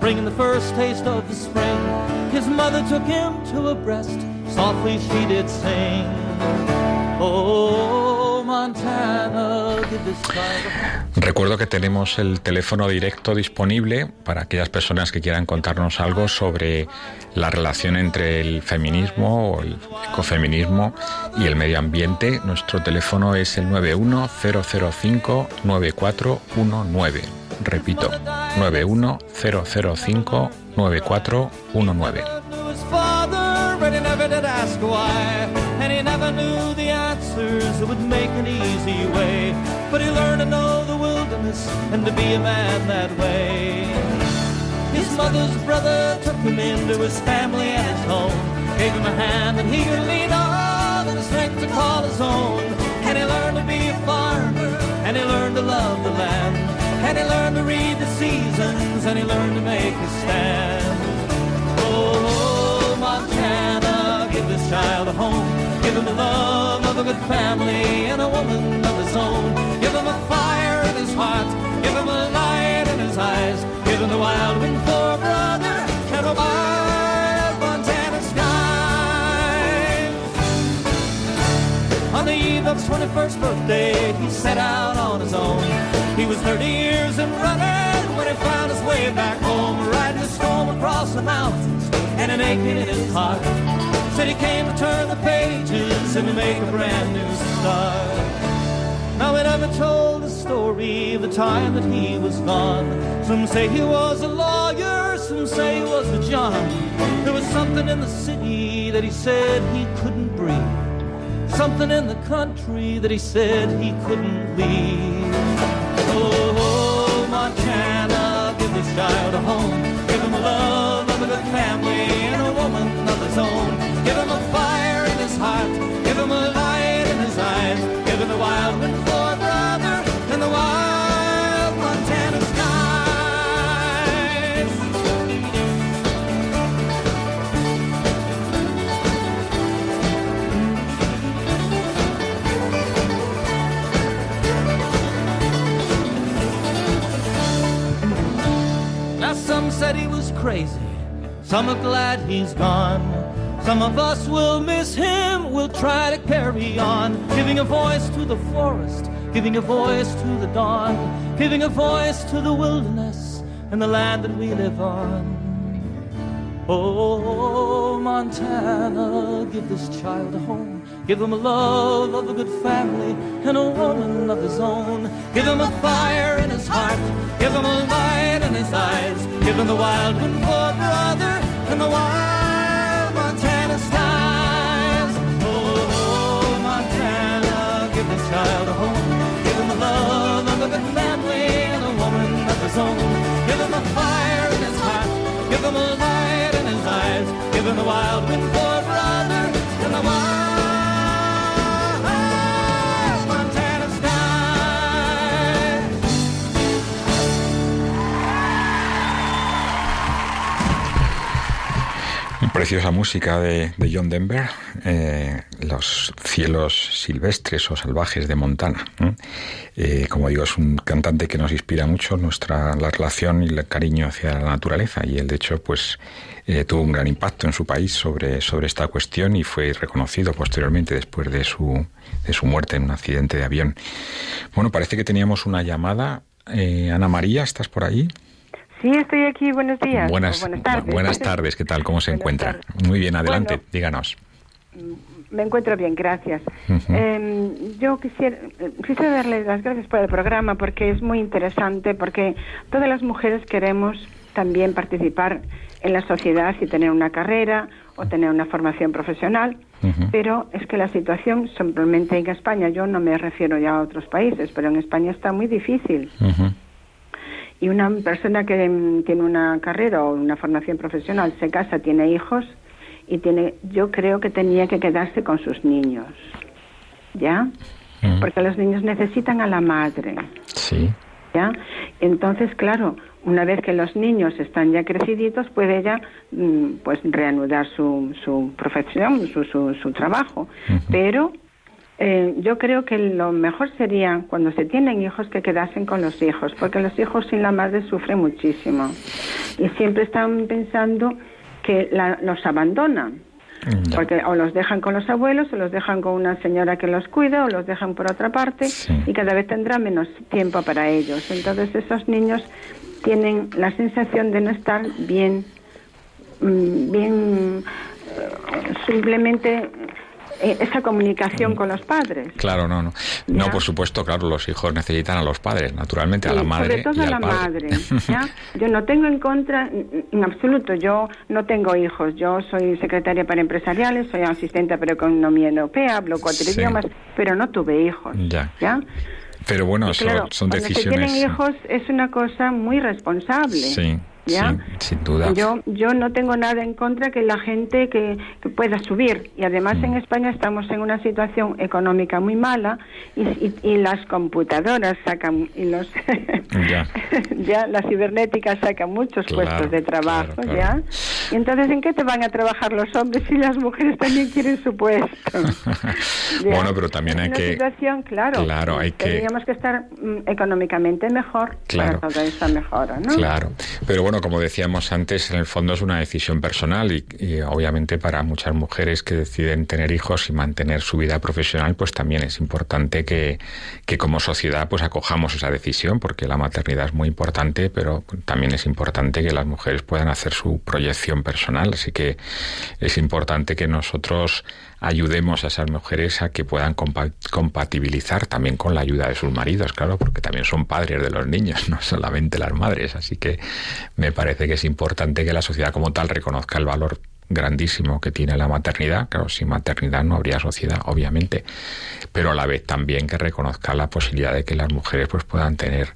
Bringing the first taste of the spring. His mother took him to her breast, softly she did sing. Recuerdo que tenemos el teléfono directo disponible para aquellas personas que quieran contarnos algo sobre la relación entre el feminismo o el ecofeminismo y el medio ambiente. Nuestro teléfono es el 910059419. Repito, 910059419. but he never did ask why. And he never knew the answers that would make an easy way. But he learned to know the wilderness and to be a man that way. His mother's brother took him into his family and his home. Gave him a hand and he could lean on and the strength to call his own. And he learned to be a farmer and he learned to love the land. And he learned to read the seasons and he learned to make a stand. Oh, Montana, give this child a home. Give him the love of a good family and a woman of his own. Give him a fire in his heart. Give him a light in his eyes. Give him the wild wind for a brother and a wild Montana sky. On the eve of his 21st birthday, he set out on his own. He was 30 years in running when he found his way back home, riding the storm across the mountains and an aching in his heart. Said he came to turn the pages and to make a brand new start. Now he never told the story of the time that he was gone. Some say he was a lawyer, some say he was a John. There was something in the city that he said he couldn't breathe. Something in the country that he said he couldn't leave. This child a home. Give him a love of a good family and a woman of his own. Crazy, some are glad he's gone. Some of us will miss him, we'll try to carry on, giving a voice to the forest, giving a voice to the dawn, giving a voice to the wilderness and the land that we live on. Oh, Montana, give this child a home. Give him a love of a good family and a woman of his own. Give him a fire in his heart. Give him a light in his eyes. Give him the wild wind for brother and the wild Montana skies. Oh, Montana, give this child a home. Give him the love of a good family and a woman of his own. Give him a fire in his heart. Give him a light in his eyes. Give him the wild wind for a brother and the wild. Preciosa música de, John Denver, eh, los cielos silvestres o salvajes de Montana. Eh, como digo, es un cantante que nos inspira mucho nuestra la relación y el cariño hacia la naturaleza y él de hecho pues eh, tuvo un gran impacto en su país sobre, sobre esta cuestión y fue reconocido posteriormente después de su, de su muerte en un accidente de avión. Bueno, parece que teníamos una llamada. Ana María, ¿estás por ahí? Sí, estoy aquí. Buenos días. Buenas, tardes. Buenas tardes. ¿Qué tal? ¿Cómo se encuentra? Muy bien, adelante. díganos. Me encuentro bien, gracias. Em, yo quisiera, quisiera darles las gracias por el programa porque es muy interesante, porque todas las mujeres queremos también participar en la sociedad y tener una carrera o tener una formación profesional, pero es que la situación simplemente en España, yo no me refiero ya a otros países, pero en España está muy difícil. Y una persona que mm, tiene una carrera o una formación profesional se casa, tiene hijos y tiene, yo creo que tenía que quedarse con sus niños, ¿ya? Porque los niños necesitan a la madre. Sí. ¿Ya? Entonces, claro, una vez que los niños están ya creciditos, puede ella mm, pues reanudar su, su profesión, su, su, su trabajo. Pero eh, yo creo que lo mejor sería, cuando se tienen hijos, que quedasen con los hijos, porque los hijos sin la madre sufren muchísimo. Y siempre están pensando que los abandonan. Porque o los dejan con los abuelos, o los dejan con una señora que los cuida, o los dejan por otra parte, y cada vez tendrá menos tiempo para ellos. Entonces esos niños tienen la sensación de no estar bien, mm, bien, eh, simplemente esa comunicación con los padres. Claro, no, no. No, por supuesto, claro, los hijos necesitan a los padres, naturalmente, a la madre. Sobre todo a la madre. (laughs) Yo no tengo en contra, en absoluto, yo no tengo hijos. Yo soy secretaria para empresariales, soy asistente para economía europea, hablo cuatro idiomas, pero no tuve hijos. Ya. ¿ya? Pero bueno, son, decisiones. tienen hijos es una cosa muy responsable. Sí. ¿Ya? sin duda. Yo, yo no tengo nada en contra que la gente que, pueda subir. Y además en mm. España estamos en una situación económica muy mala y, y, las computadoras sacan, y los (laughs) ya. (laughs) la cibernética saca muchos puestos de trabajo, ¿ya? Y entonces, ¿en qué te van a trabajar los hombres si las mujeres también quieren su puesto? (laughs) bueno, pero también hay que... situación, claro. Claro, hay que... Tendríamos que estar mm, económicamente mejor para toda esta mejora, ¿no? Claro, pero bueno, como decíamos antes, en el fondo es una decisión personal y, obviamente para muchas mujeres que deciden tener hijos y mantener su vida profesional, pues también es importante que, que como sociedad pues acojamos esa decisión porque la maternidad es muy importante, pero también es importante que las mujeres puedan hacer su proyección personal. Así que es importante que nosotros ayudemos a esas mujeres a que puedan compatibilizar también con la ayuda de sus maridos, claro, porque también son padres de los niños, (laughs) no solamente las madres. Así que me parece que es importante que la sociedad como tal reconozca el valor grandísimo que tiene la maternidad. Claro, sin maternidad no habría sociedad, obviamente, pero a la vez también que reconozca la posibilidad de que las mujeres pues puedan tener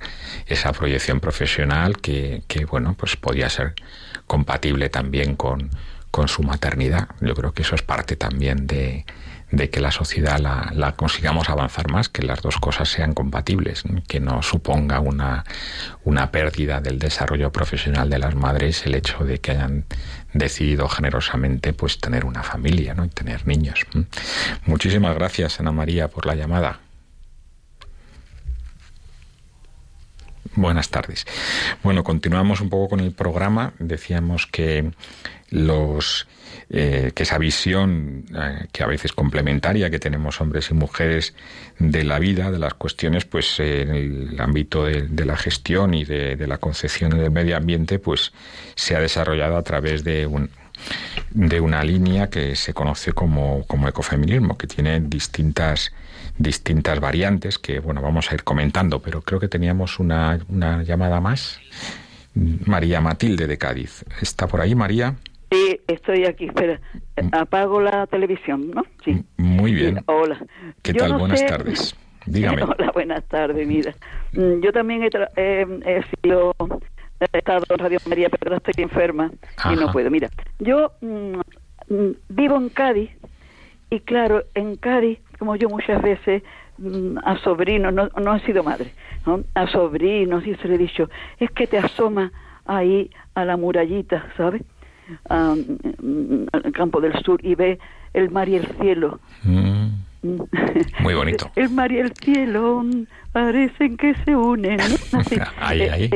esa proyección profesional que, que bueno, pues podía ser compatible también con, con su maternidad. Yo creo que eso es parte también de, de que la sociedad la, la, consigamos avanzar más, que las dos cosas sean compatibles, que no suponga una, una pérdida del desarrollo profesional de las madres el hecho de que hayan decidido generosamente pues tener una familia ¿no? y tener niños. Muchísimas gracias, Ana María, por la llamada. Buenas tardes. Bueno, continuamos un poco con el programa. Decíamos que los eh, que esa visión eh, que a veces complementaria que tenemos hombres y mujeres de la vida, de las cuestiones, pues en el ámbito de, la gestión y de, de, la concepción del medio ambiente, pues se ha desarrollado a través de un de una línea que se conoce como, como ecofeminismo, que tiene distintas distintas variantes que bueno vamos a ir comentando, pero creo que teníamos una, una llamada más. María Matilde de Cádiz. ¿Está por ahí, María? Sí, estoy aquí, espera. Mm. Apago la televisión, ¿no? Sí. Muy bien. Hola. ¿Qué tal? buenas tardes. (laughs) Dígame. Hola, buenas tardes, mira. Mm, yo también he, he sido he estado en Radio María, pero estoy enferma y no puedo. Mira, yo mm, vivo en Cádiz y claro, en Cádiz, como yo muchas veces a sobrinos, no, no he sido madre, ¿no? a sobrinos y se le he dicho, es que te asoma ahí a la murallita, ¿sabes? al campo del sur y ve el mar y el cielo. Mm. (laughs) Muy bonito. El mar y el cielo parecen que se unen. (laughs) ahí, ahí.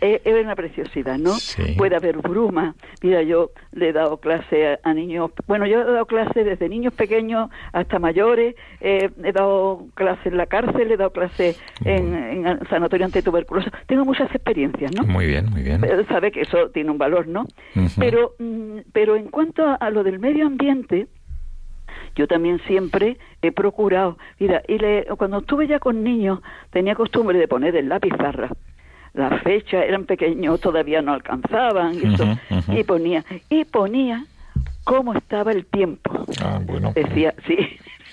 Es, una preciosidad, ¿no? Puede haber bruma. Mira, yo le he dado clase a, niños, bueno, yo he dado clase desde niños pequeños hasta mayores, eh, he dado clase en la cárcel, he dado clase en, en sanatorio antituberculoso. Tengo muchas experiencias, ¿no? Muy bien, muy bien. Sabe que eso tiene un valor, ¿no? Pero, mm, pero en cuanto a, lo del medio ambiente, yo también siempre he procurado, mira, y le, cuando estuve ya con niños tenía costumbre de poner en la pizarra las fechas eran pequeños, todavía no alcanzaban, y, ponía, y ponía cómo estaba el tiempo. Ah, bueno. Decía, sí,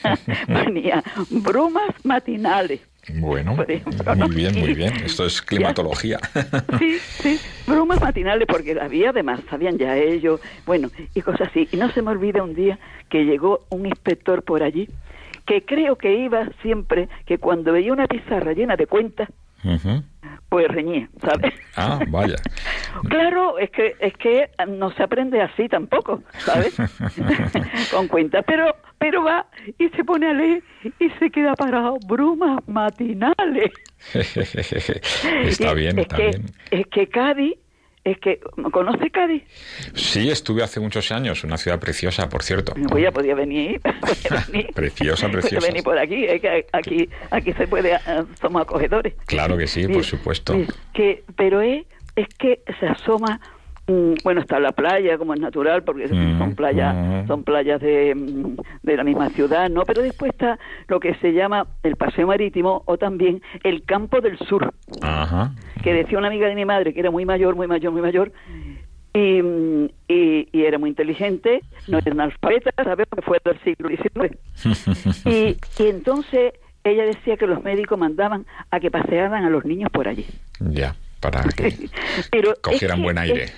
(laughs) ponía brumas matinales. Bueno, muy bien, muy bien. (laughs) Esto es climatología. (laughs) Sí, sí, brumas matinales, porque había además, sabían ya ellos, bueno, y cosas así. Y no se me olvida un día que llegó un inspector por allí, que creo que iba siempre, que cuando veía una pizarra llena de cuentas, pues reñí, ¿sabes? Ah, vaya. (laughs) claro, es que es que no se aprende así tampoco, ¿sabes? (laughs) Con cuenta, pero pero va y se pone a leer y se queda parado brumas matinales. (laughs) está bien, está bien. Es que Cádiz es que, ¿conoce Cádiz? Sí, estuve hace muchos años, una ciudad preciosa, por cierto. Pues ya podía venir. (laughs) (laughs) preciosa, preciosa. Podía venir por aquí, es que aquí, aquí se puede, ah, somos acogedores. Claro que sí, por supuesto. Que, pero es, es que se asoma bueno está la playa como es natural porque son mm, playas mm. son playas de, de, la misma ciudad no pero después está lo que se llama el paseo marítimo o también el campo del sur. Que decía una amiga de mi madre que era muy mayor muy mayor muy mayor y, y, era muy inteligente no era analfabeta sabes que fue del siglo XIX (laughs) y, y entonces ella decía que los médicos mandaban a que pasearan a los niños por allí. Ya para que (laughs) cogieran buen aire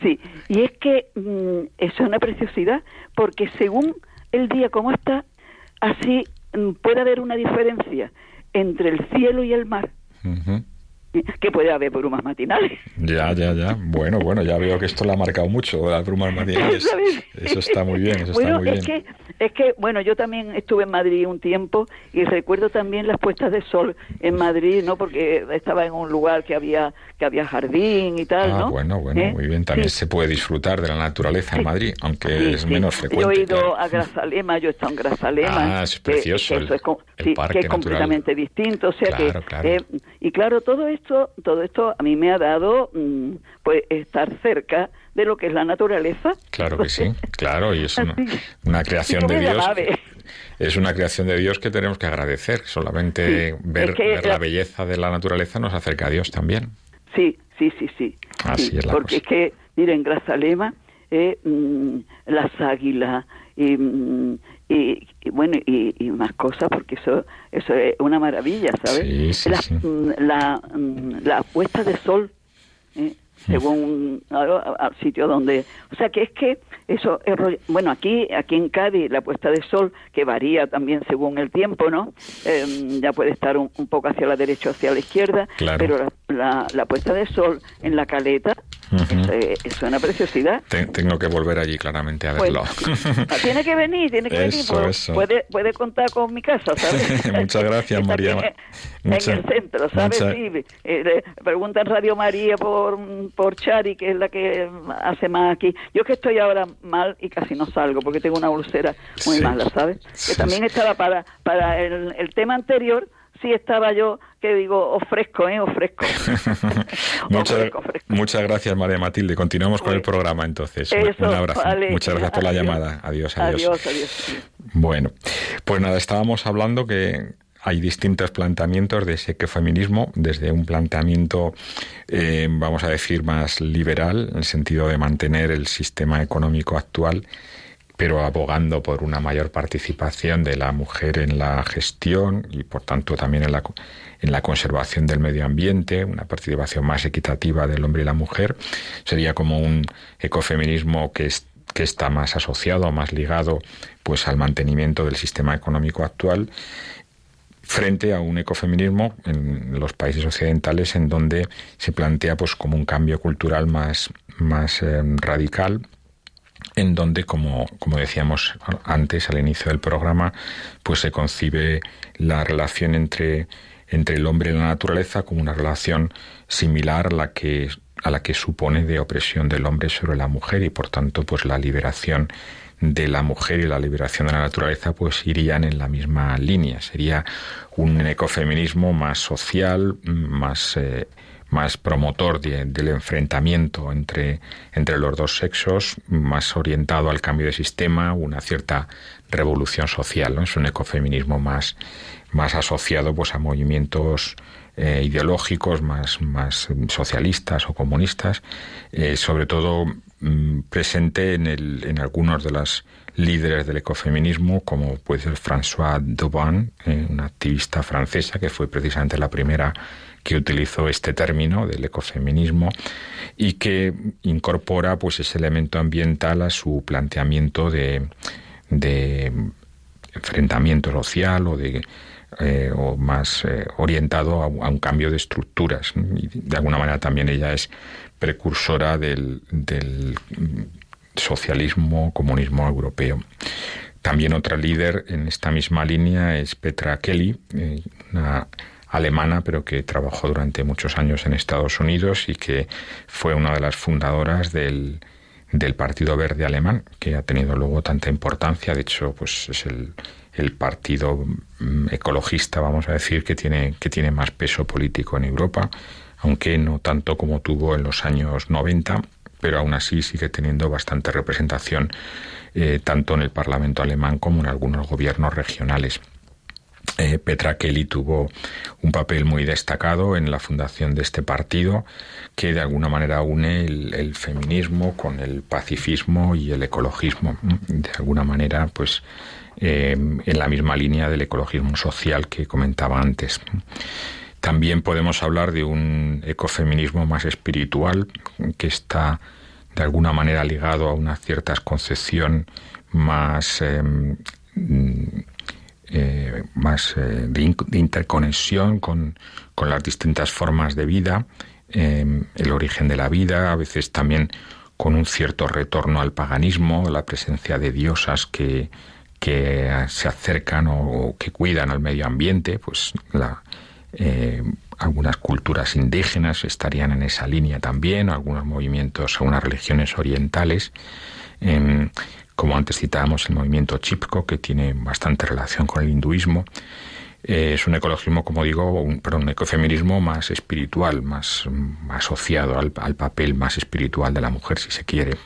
Sí, y es que mm, eso es una preciosidad, porque según el día como está, así mm, puede haber una diferencia entre el cielo y el mar que puede haber brumas matinales. Ya, ya, ya. Bueno, bueno, ya veo que esto lo ha marcado mucho, las brumas matinales. (laughs) Eso está muy bien, eso está muy es Que, es que, bueno, yo también estuve en Madrid un tiempo y recuerdo también las puestas de sol en Madrid, ¿no? Porque estaba en un lugar que había que había jardín y tal, ah, bueno, bueno, ¿Eh? muy bien. También se puede disfrutar de la naturaleza en Madrid, aunque es menos frecuente. Yo he ido a Grazalema, yo he estado en Grazalema. Ah, es precioso. Que, es, que es completamente distinto, o sea que... Eh, y claro, todo esto todo esto a mí me ha dado mm, pues estar cerca de lo que es la naturaleza. Claro que sí, (laughs) claro, y es una, creación de Dios. Es una creación de Dios que tenemos que agradecer. Solamente ver, la, belleza de la naturaleza nos acerca a Dios también. Sí, sí, sí, sí. Así es la Porque es que, miren, Grazalema, eh, mm, las águilas, y, mm, y, bueno y, más cosas porque eso eso es una maravilla sabes mm, la, mm, la, puesta de sol ¿eh? según al sitio donde o sea que es que eso es, bueno aquí aquí en Cádiz la puesta de sol que varía también según el tiempo no em, ya puede estar un, poco hacia la derecha o hacia la izquierda pero la, la, puesta de sol en la caleta es, una preciosidad. tengo que volver allí claramente a verlo. tiene que venir, tiene que venir. Puede, puede contar con mi casa, ¿sabes? (laughs) Muchas gracias, María. En, el centro, ¿sabes? Sí, eh, preguntan Radio María por, por Chari, que es la que hace más aquí. Yo que estoy ahora mal y casi no salgo porque tengo una ulcera muy mala, ¿sabes? que también estaba para, para el, el tema anterior sí estaba yo que digo, ofrezco, ¿eh? Ofrezco. (laughs) (laughs) muchas, gracias, María Matilde. Continuamos con el programa entonces. un abrazo. muchas gracias por la llamada. Adiós, adiós. Adiós, adiós. Bueno, pues nada, estábamos hablando que hay distintos planteamientos de ese feminismo, desde un planteamiento, eh, vamos a decir, más liberal, en el sentido de mantener el sistema económico actual pero abogando por una mayor participación de la mujer en la gestión y por tanto también en la, en la conservación del medio ambiente, una participación más equitativa del hombre y la mujer. Sería como un ecofeminismo que, que está más asociado, más ligado pues al mantenimiento del sistema económico actual frente a un ecofeminismo en los países occidentales en donde se plantea pues como un cambio cultural más más eh, radical en donde, como, como decíamos antes al inicio del programa, pues se concibe la relación entre, entre el hombre y la naturaleza como una relación similar a la que a la que supone de opresión del hombre sobre la mujer y por tanto pues la liberación de la mujer y la liberación de la naturaleza pues irían en la misma línea. Sería un ecofeminismo más social más eh, más promotor del enfrentamiento entre, entre los dos sexos, más orientado al cambio de sistema, una cierta revolución social. Es un ecofeminismo más, más asociado pues a movimientos eh, ideológicos más, más socialistas o comunistas, eh, sobre todo mm, presente en, el, en algunos de los líderes del ecofeminismo, como puede ser François Daubin, eh, una activista francesa que fue precisamente la primera que utilizó este término del ecofeminismo y que incorpora pues ese elemento ambiental a su planteamiento de, de enfrentamiento social o de eh, o más eh, orientado a, un cambio de estructuras. Y de alguna manera también ella es precursora del, socialismo, comunismo europeo. También otra líder en esta misma línea es Petra Kelly, eh, una alemana, pero que trabajó durante muchos años en Estados Unidos y que fue una de las fundadoras del, del Partido Verde Alemán, que ha tenido luego tanta importancia. De hecho, pues es el, el partido mm, ecologista, vamos a decir, que tiene, que tiene más peso político en Europa, aunque no tanto como tuvo en los años 90, pero aún así sigue teniendo bastante representación eh, tanto en el Parlamento alemán como en algunos gobiernos regionales. Eh, Petra Kelly tuvo un papel muy destacado en la fundación de este partido que de alguna manera une el, feminismo con el pacifismo y el ecologismo. De alguna manera, pues eh, en la misma línea del ecologismo social que comentaba antes. También podemos hablar de un ecofeminismo más espiritual que está de alguna manera ligado a una cierta concepción más em, eh, más eh, de, interconexión con, las distintas formas de vida, em, el origen de la vida, a veces también con un cierto retorno al paganismo, la presencia de diosas que, que se acercan o, que cuidan al medio ambiente, pues eh, algunas culturas indígenas estarían en esa línea también, algunos movimientos, algunas religiones orientales. Como antes citábamos el movimiento Chipko, que tiene bastante relación con el hinduismo. Eh, es un ecologismo, como digo, un, un ecofeminismo más espiritual, más, asociado al, papel más espiritual de la mujer, si se quiere.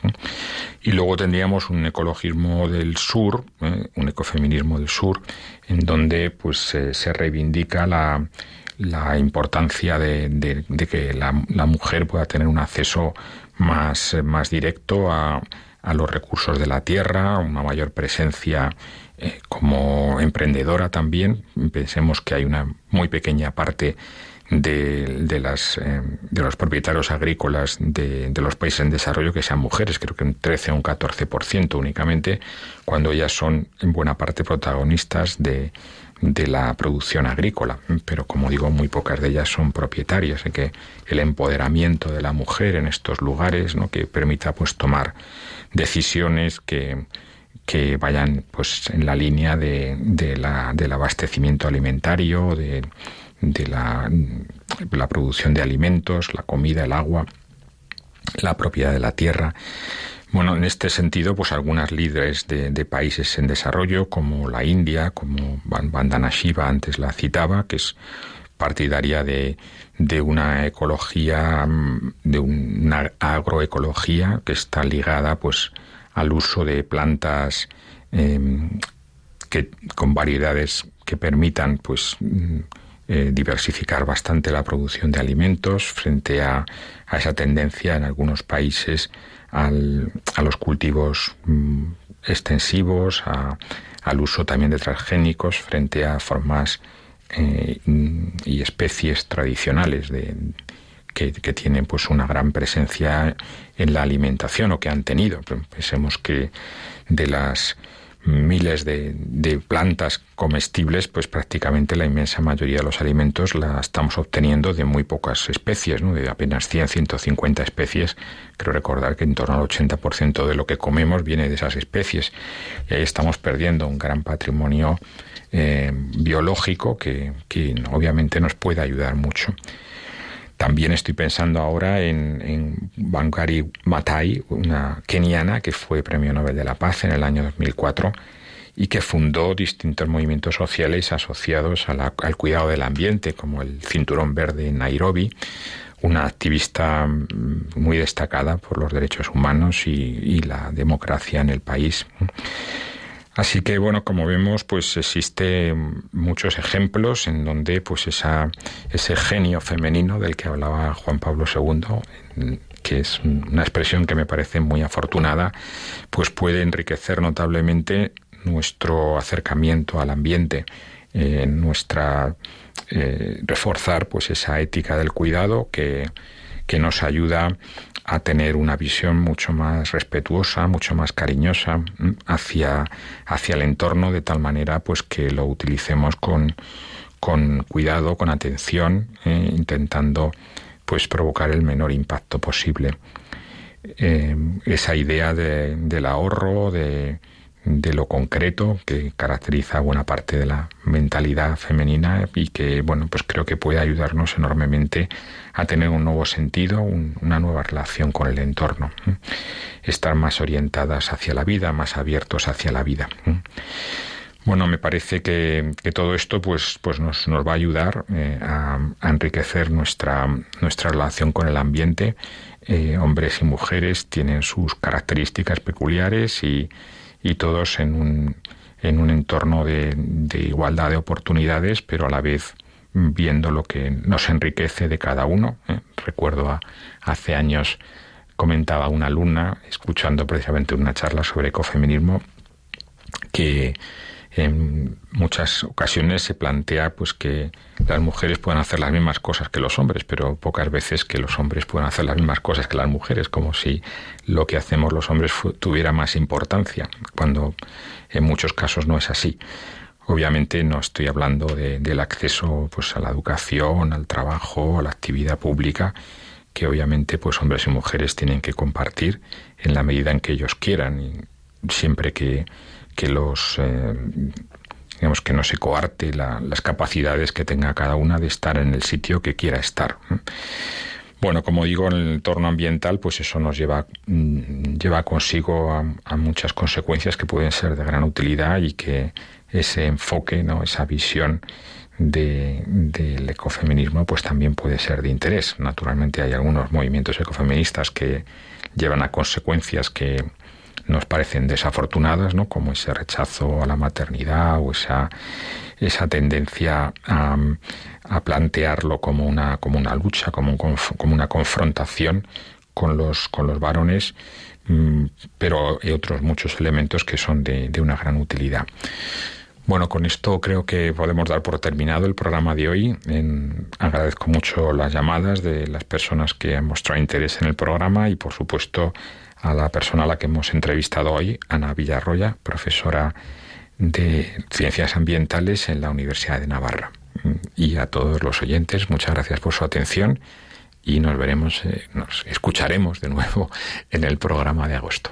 Y luego tendríamos un ecologismo del sur, ¿eh? un ecofeminismo del sur, en donde pues se reivindica la, importancia de, que la, la, mujer pueda tener un acceso más, más directo a, a los recursos de la tierra, una mayor presencia eh, como emprendedora también. Pensemos que hay una muy pequeña parte de, las, eh, de los propietarios agrícolas de, de, los países en desarrollo que sean mujeres, creo que un 13 o un 14% únicamente, cuando ellas son en buena parte protagonistas de, de la producción agrícola, pero como digo, muy pocas de ellas son propietarias, y que el empoderamiento de la mujer en estos lugares, ¿no? que permita pues tomar decisiones que, que vayan pues en la línea de, de la, del abastecimiento alimentario, de, de la producción de alimentos, la comida, el agua, la propiedad de la tierra. Bueno, en este sentido, pues algunas líderes de, países en desarrollo, como la India, como Vandana Shiva antes la citaba, que es partidaria de, de una ecología, mm, de una agroecología que está ligada pues al uso de plantas em, que, con variedades que permitan pues mm, eh, diversificar bastante la producción de alimentos frente a, a esa tendencia en algunos países al, a los cultivos mm, extensivos, al uso también de transgénicos frente a formas eh, y especies tradicionales de, que, tienen pues una gran presencia en la alimentación o que han tenido. Pensemos que de las miles de, plantas comestibles, pues prácticamente la inmensa mayoría de los alimentos la estamos obteniendo de muy pocas especies, ¿no? de apenas 100, 150 especies. Creo recordar que en torno al 80% de lo que comemos viene de esas especies. Y ahí estamos perdiendo un gran patrimonio eh, biológico que, que obviamente nos puede ayudar mucho. También estoy pensando ahora en, en Bangari Matai, una keniana que fue Premio Nobel de la Paz en el año 2004 y que fundó distintos movimientos sociales asociados al cuidado del ambiente, como el Cinturón Verde en Nairobi, una activista mm, muy destacada por los derechos humanos y, y la democracia en el país. Así que bueno, como vemos, pues existe muchos ejemplos en donde pues esa, ese genio femenino del que hablaba Juan Pablo II, que es una expresión que me parece muy afortunada, pues puede enriquecer notablemente nuestro acercamiento al ambiente, eh, nuestra eh, reforzar pues esa ética del cuidado que, que nos ayuda a tener una visión mucho más respetuosa, mucho más cariñosa mm, hacia, hacia el entorno, de tal manera pues que lo utilicemos con, con cuidado, con atención, eh, intentando pues provocar el menor impacto posible. Eh, esa idea de, del ahorro, de, de lo concreto que caracteriza buena parte de la mentalidad femenina y que, bueno, pues creo que puede ayudarnos enormemente a tener un nuevo sentido, una nueva relación con el entorno, estar más orientadas hacia la vida, más abiertos hacia la vida. Bueno, me parece que, todo esto pues, pues nos, nos va a ayudar eh, a, enriquecer nuestra, nuestra relación con el ambiente. Eh, hombres y mujeres tienen sus características peculiares y, y todos en un, en un entorno de, igualdad de oportunidades, pero a la vez viendo lo que nos enriquece de cada uno. ¿eh? Recuerdo hace años comentaba una alumna, escuchando precisamente una charla sobre ecofeminismo, que en muchas ocasiones se plantea pues que las mujeres puedan hacer las mismas cosas que los hombres, pero pocas veces que los hombres puedan hacer las mismas cosas que las mujeres, como si lo que hacemos los hombres tuviera más importancia, cuando en muchos casos no es así. Obviamente no estoy hablando del acceso pues a la educación, al trabajo, a la actividad pública, que obviamente pues hombres y mujeres tienen que compartir en la medida en que ellos quieran y siempre que que los eh, digamos que no se coarte las capacidades que tenga cada una de estar en el sitio que quiera estar. Bueno, como digo, en el entorno ambiental, pues eso nos lleva, mm, lleva consigo a, muchas consecuencias que pueden ser de gran utilidad y que ese enfoque, ¿no? esa visión del ecofeminismo, pues también puede ser de interés. Naturalmente hay algunos movimientos ecofeministas que llevan a consecuencias que, nos parecen desafortunadas, ¿no? como ese rechazo a la maternidad o esa, esa tendencia a, a plantearlo como una, como una lucha, como, como una confrontación con los, con los varones, mm, pero hay otros muchos elementos que son de, de una gran utilidad. Bueno, con esto creo que podemos dar por terminado el programa de hoy. agradezco mucho las llamadas de las personas que han mostrado interés en el programa y, por supuesto, a la persona a la que hemos entrevistado hoy, Ana Villarroya, profesora de Ciencias Ambientales en la Universidad de Navarra. Y a todos los oyentes, muchas gracias por su atención y nos veremos, eh, nos escucharemos de nuevo en el programa de agosto.